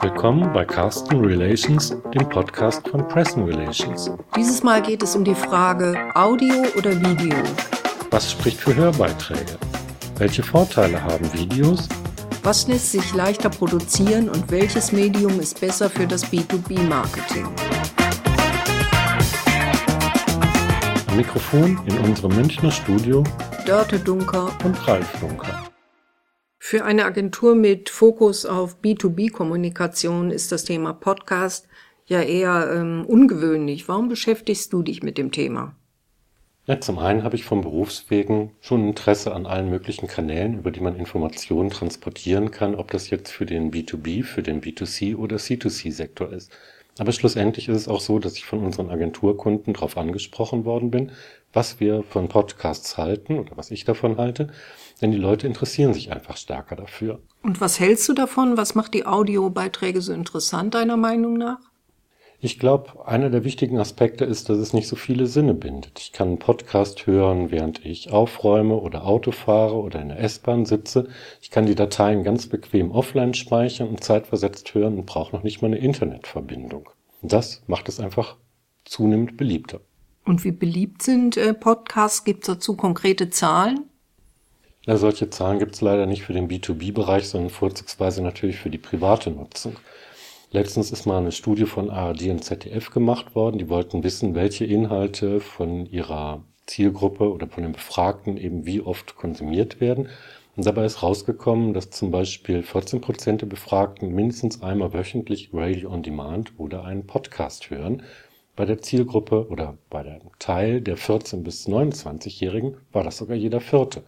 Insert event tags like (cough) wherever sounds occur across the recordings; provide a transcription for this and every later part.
Willkommen bei Carsten Relations, dem Podcast von Pressen Relations. Dieses Mal geht es um die Frage Audio oder Video. Was spricht für Hörbeiträge? Welche Vorteile haben Videos? Was lässt sich leichter produzieren und welches Medium ist besser für das B2B-Marketing? Am Mikrofon in unserem Münchner Studio Dörte Dunker und Ralf Dunker. Für eine Agentur mit Fokus auf B2B-Kommunikation ist das Thema Podcast ja eher ähm, ungewöhnlich. Warum beschäftigst du dich mit dem Thema? Ja, zum einen habe ich vom Berufswegen schon Interesse an allen möglichen Kanälen, über die man Informationen transportieren kann, ob das jetzt für den B2B, für den B2C oder C2C-Sektor ist. Aber schlussendlich ist es auch so, dass ich von unseren Agenturkunden darauf angesprochen worden bin, was wir von Podcasts halten oder was ich davon halte, denn die Leute interessieren sich einfach stärker dafür. Und was hältst du davon? Was macht die Audiobeiträge so interessant deiner Meinung nach? Ich glaube, einer der wichtigen Aspekte ist, dass es nicht so viele Sinne bindet. Ich kann einen Podcast hören, während ich aufräume oder Auto fahre oder in der S-Bahn sitze. Ich kann die Dateien ganz bequem offline speichern und zeitversetzt hören und brauche noch nicht mal eine Internetverbindung. Und das macht es einfach zunehmend beliebter. Und wie beliebt sind äh, Podcasts? Gibt es dazu konkrete Zahlen? Ja, solche Zahlen gibt es leider nicht für den B2B-Bereich, sondern vorzugsweise natürlich für die private Nutzung. Letztens ist mal eine Studie von ARD und ZDF gemacht worden. Die wollten wissen, welche Inhalte von ihrer Zielgruppe oder von den Befragten eben wie oft konsumiert werden. Und dabei ist rausgekommen, dass zum Beispiel 14 Prozent der Befragten mindestens einmal wöchentlich Radio on Demand oder einen Podcast hören. Bei der Zielgruppe oder bei dem Teil der 14 bis 29-Jährigen war das sogar jeder Vierte.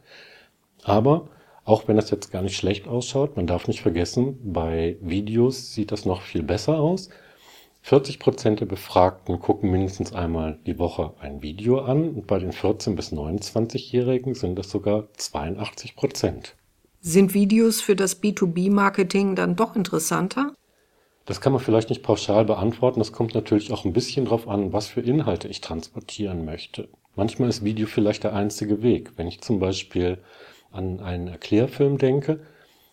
Aber auch wenn das jetzt gar nicht schlecht ausschaut, man darf nicht vergessen, bei Videos sieht das noch viel besser aus. 40 Prozent der Befragten gucken mindestens einmal die Woche ein Video an und bei den 14 bis 29-Jährigen sind das sogar 82 Prozent. Sind Videos für das B2B-Marketing dann doch interessanter? Das kann man vielleicht nicht pauschal beantworten. Das kommt natürlich auch ein bisschen drauf an, was für Inhalte ich transportieren möchte. Manchmal ist Video vielleicht der einzige Weg. Wenn ich zum Beispiel an einen Erklärfilm denke,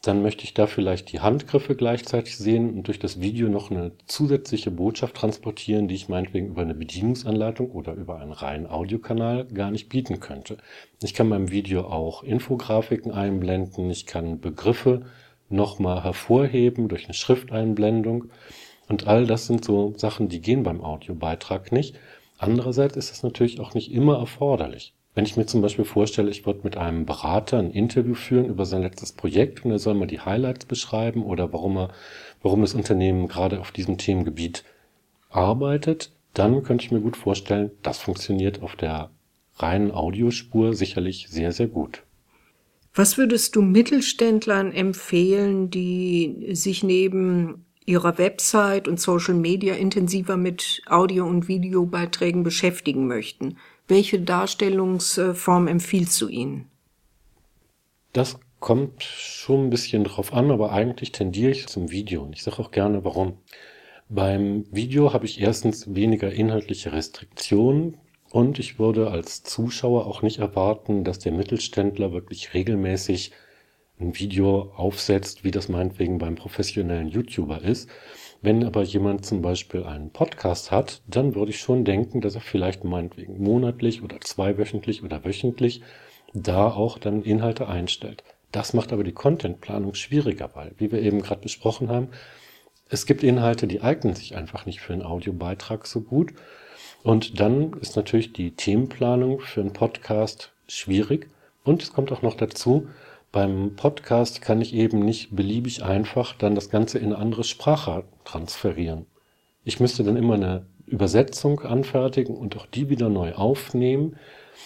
dann möchte ich da vielleicht die Handgriffe gleichzeitig sehen und durch das Video noch eine zusätzliche Botschaft transportieren, die ich meinetwegen über eine Bedienungsanleitung oder über einen reinen Audiokanal gar nicht bieten könnte. Ich kann beim Video auch Infografiken einblenden, ich kann Begriffe nochmal hervorheben durch eine Schrifteinblendung und all das sind so Sachen, die gehen beim Audiobeitrag nicht. Andererseits ist es natürlich auch nicht immer erforderlich. Wenn ich mir zum Beispiel vorstelle, ich würde mit einem Berater ein Interview führen über sein letztes Projekt und er soll mal die Highlights beschreiben oder warum er, warum das Unternehmen gerade auf diesem Themengebiet arbeitet, dann könnte ich mir gut vorstellen, das funktioniert auf der reinen Audiospur sicherlich sehr, sehr gut. Was würdest du Mittelständlern empfehlen, die sich neben ihrer Website und Social Media intensiver mit Audio- und Videobeiträgen beschäftigen möchten? Welche Darstellungsform empfiehlst du ihnen? Das kommt schon ein bisschen drauf an, aber eigentlich tendiere ich zum Video und ich sage auch gerne warum. Beim Video habe ich erstens weniger inhaltliche Restriktionen und ich würde als Zuschauer auch nicht erwarten, dass der Mittelständler wirklich regelmäßig ein Video aufsetzt, wie das meinetwegen beim professionellen YouTuber ist, wenn aber jemand zum Beispiel einen Podcast hat, dann würde ich schon denken, dass er vielleicht meinetwegen monatlich oder zweiwöchentlich oder wöchentlich da auch dann Inhalte einstellt. Das macht aber die Contentplanung schwieriger, weil, wie wir eben gerade besprochen haben, es gibt Inhalte, die eignen sich einfach nicht für einen Audiobeitrag so gut. Und dann ist natürlich die Themenplanung für einen Podcast schwierig. Und es kommt auch noch dazu, beim Podcast kann ich eben nicht beliebig einfach dann das Ganze in eine andere Sprache transferieren. Ich müsste dann immer eine Übersetzung anfertigen und auch die wieder neu aufnehmen.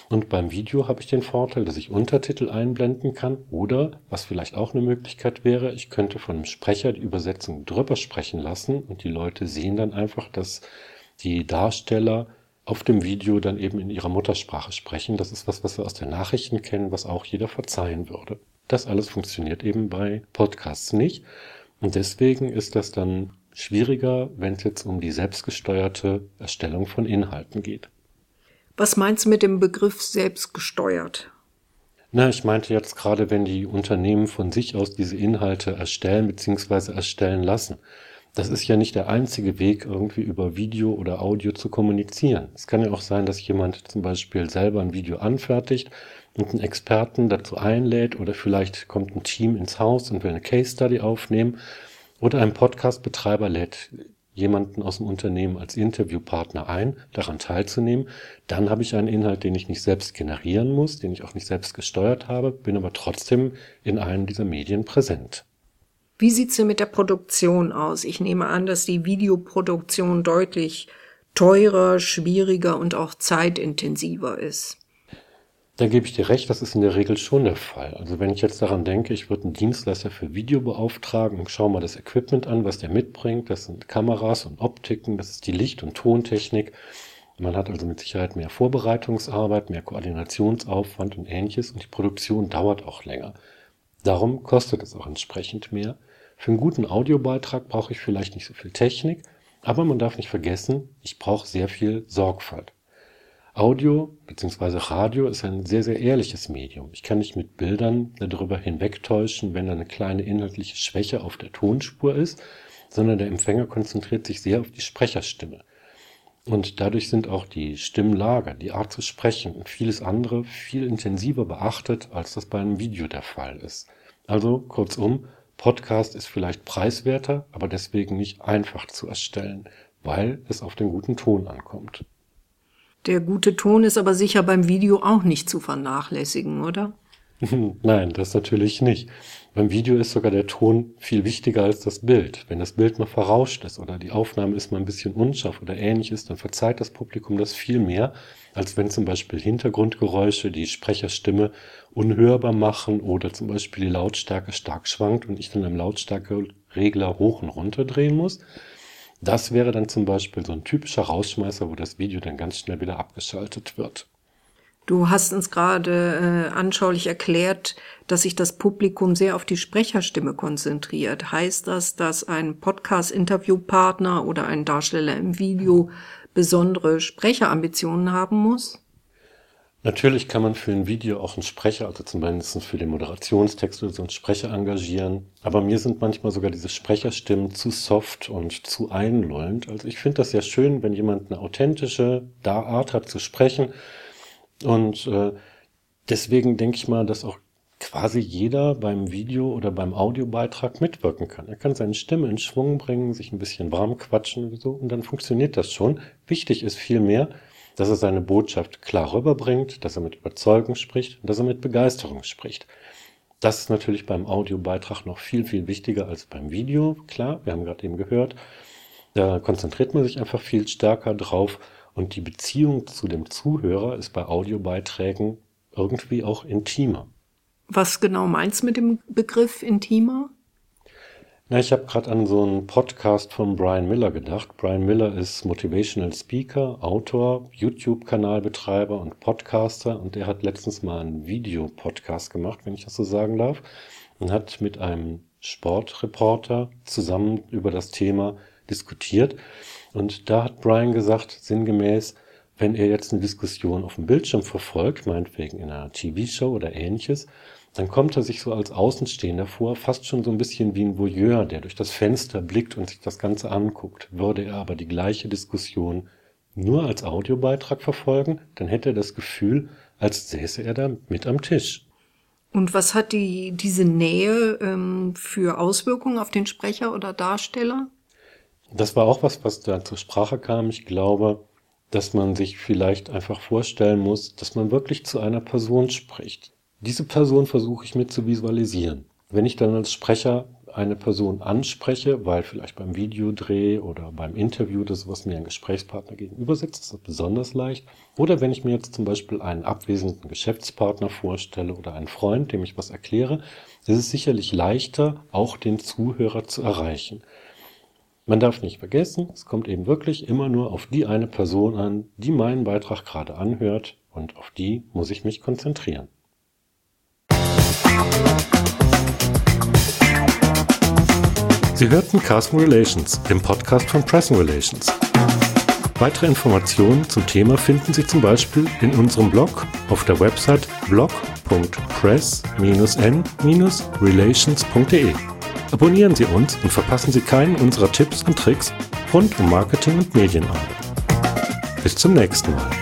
Und beim Video habe ich den Vorteil, dass ich Untertitel einblenden kann oder, was vielleicht auch eine Möglichkeit wäre, ich könnte von einem Sprecher die Übersetzung drüber sprechen lassen und die Leute sehen dann einfach, dass die Darsteller auf dem Video dann eben in ihrer Muttersprache sprechen. Das ist was, was wir aus den Nachrichten kennen, was auch jeder verzeihen würde. Das alles funktioniert eben bei Podcasts nicht. Und deswegen ist das dann schwieriger, wenn es jetzt um die selbstgesteuerte Erstellung von Inhalten geht. Was meinst du mit dem Begriff selbstgesteuert? Na, ich meinte jetzt gerade, wenn die Unternehmen von sich aus diese Inhalte erstellen bzw. erstellen lassen. das ist ja nicht der einzige Weg, irgendwie über Video oder Audio zu kommunizieren. Es kann ja auch sein, dass jemand zum Beispiel selber ein Video anfertigt und einen Experten dazu einlädt oder vielleicht kommt ein Team ins Haus und will eine Case Study aufnehmen oder ein Podcast-Betreiber lädt jemanden aus dem Unternehmen als Interviewpartner ein, daran teilzunehmen. Dann habe ich einen Inhalt, den ich nicht selbst generieren muss, den ich auch nicht selbst gesteuert habe, bin aber trotzdem in einem dieser Medien präsent. Wie sieht's denn mit der Produktion aus? Ich nehme an, dass die Videoproduktion deutlich teurer, schwieriger und auch zeitintensiver ist. Da gebe ich dir recht, das ist in der Regel schon der Fall. Also wenn ich jetzt daran denke, ich würde einen Dienstleister für Video beauftragen und schaue mal das Equipment an, was der mitbringt. Das sind Kameras und Optiken, das ist die Licht- und Tontechnik. Man hat also mit Sicherheit mehr Vorbereitungsarbeit, mehr Koordinationsaufwand und ähnliches und die Produktion dauert auch länger. Darum kostet es auch entsprechend mehr. Für einen guten Audiobeitrag brauche ich vielleicht nicht so viel Technik, aber man darf nicht vergessen, ich brauche sehr viel Sorgfalt. Audio bzw. Radio ist ein sehr, sehr ehrliches Medium. Ich kann nicht mit Bildern darüber hinwegtäuschen, wenn da eine kleine inhaltliche Schwäche auf der Tonspur ist, sondern der Empfänger konzentriert sich sehr auf die Sprecherstimme. Und dadurch sind auch die Stimmlager, die Art zu sprechen und vieles andere viel intensiver beachtet, als das bei einem Video der Fall ist. Also kurzum, Podcast ist vielleicht preiswerter, aber deswegen nicht einfach zu erstellen, weil es auf den guten Ton ankommt. Der gute Ton ist aber sicher beim Video auch nicht zu vernachlässigen, oder? (laughs) Nein, das natürlich nicht. Beim Video ist sogar der Ton viel wichtiger als das Bild. Wenn das Bild mal verrauscht ist oder die Aufnahme ist mal ein bisschen unscharf oder ähnliches, dann verzeiht das Publikum das viel mehr, als wenn zum Beispiel Hintergrundgeräusche die Sprecherstimme unhörbar machen oder zum Beispiel die Lautstärke stark schwankt und ich dann am Lautstärkeregler hoch und runter drehen muss. Das wäre dann zum Beispiel so ein typischer Rausschmeißer, wo das Video dann ganz schnell wieder abgeschaltet wird. Du hast uns gerade äh, anschaulich erklärt, dass sich das Publikum sehr auf die Sprecherstimme konzentriert. Heißt das, dass ein Podcast-Interviewpartner oder ein Darsteller im Video besondere Sprecherambitionen haben muss? Natürlich kann man für ein Video auch einen Sprecher, also zumindest für den Moderationstext oder so einen Sprecher engagieren. Aber mir sind manchmal sogar diese Sprecherstimmen zu soft und zu einlullend. Also ich finde das sehr schön, wenn jemand eine authentische Art hat zu sprechen. Und äh, deswegen denke ich mal, dass auch quasi jeder beim Video oder beim Audiobeitrag mitwirken kann. Er kann seine Stimme in Schwung bringen, sich ein bisschen warm quatschen und so, und dann funktioniert das schon. Wichtig ist vielmehr, dass er seine Botschaft klar rüberbringt, dass er mit Überzeugung spricht dass er mit Begeisterung spricht. Das ist natürlich beim Audiobeitrag noch viel, viel wichtiger als beim Video. Klar, wir haben gerade eben gehört, da konzentriert man sich einfach viel stärker drauf und die Beziehung zu dem Zuhörer ist bei Audiobeiträgen irgendwie auch intimer. Was genau meinst du mit dem Begriff intimer? Na, ich habe gerade an so einen Podcast von Brian Miller gedacht. Brian Miller ist Motivational Speaker, Autor, YouTube-Kanalbetreiber und Podcaster und der hat letztens mal einen Videopodcast gemacht, wenn ich das so sagen darf, und hat mit einem Sportreporter zusammen über das Thema diskutiert. Und da hat Brian gesagt, sinngemäß, wenn er jetzt eine Diskussion auf dem Bildschirm verfolgt, meinetwegen in einer TV-Show oder ähnliches, dann kommt er sich so als Außenstehender vor, fast schon so ein bisschen wie ein Voyeur, der durch das Fenster blickt und sich das Ganze anguckt. Würde er aber die gleiche Diskussion nur als Audiobeitrag verfolgen, dann hätte er das Gefühl, als säße er da mit am Tisch. Und was hat die, diese Nähe ähm, für Auswirkungen auf den Sprecher oder Darsteller? Das war auch was, was da zur Sprache kam. Ich glaube, dass man sich vielleicht einfach vorstellen muss, dass man wirklich zu einer Person spricht. Diese Person versuche ich mit zu visualisieren. Wenn ich dann als Sprecher eine Person anspreche, weil vielleicht beim Videodreh oder beim Interview das, was mir ein Gesprächspartner gegenüber sitzt, ist das besonders leicht. Oder wenn ich mir jetzt zum Beispiel einen abwesenden Geschäftspartner vorstelle oder einen Freund, dem ich was erkläre, ist es sicherlich leichter, auch den Zuhörer zu erreichen. Man darf nicht vergessen, es kommt eben wirklich immer nur auf die eine Person an, die meinen Beitrag gerade anhört und auf die muss ich mich konzentrieren. Sie hörten Carson Relations, dem Podcast von Pressing Relations. Weitere Informationen zum Thema finden Sie zum Beispiel in unserem Blog auf der Website blog.press-n-relations.de. Abonnieren Sie uns und verpassen Sie keinen unserer Tipps und Tricks rund um Marketing und Medienarbeit. Bis zum nächsten Mal.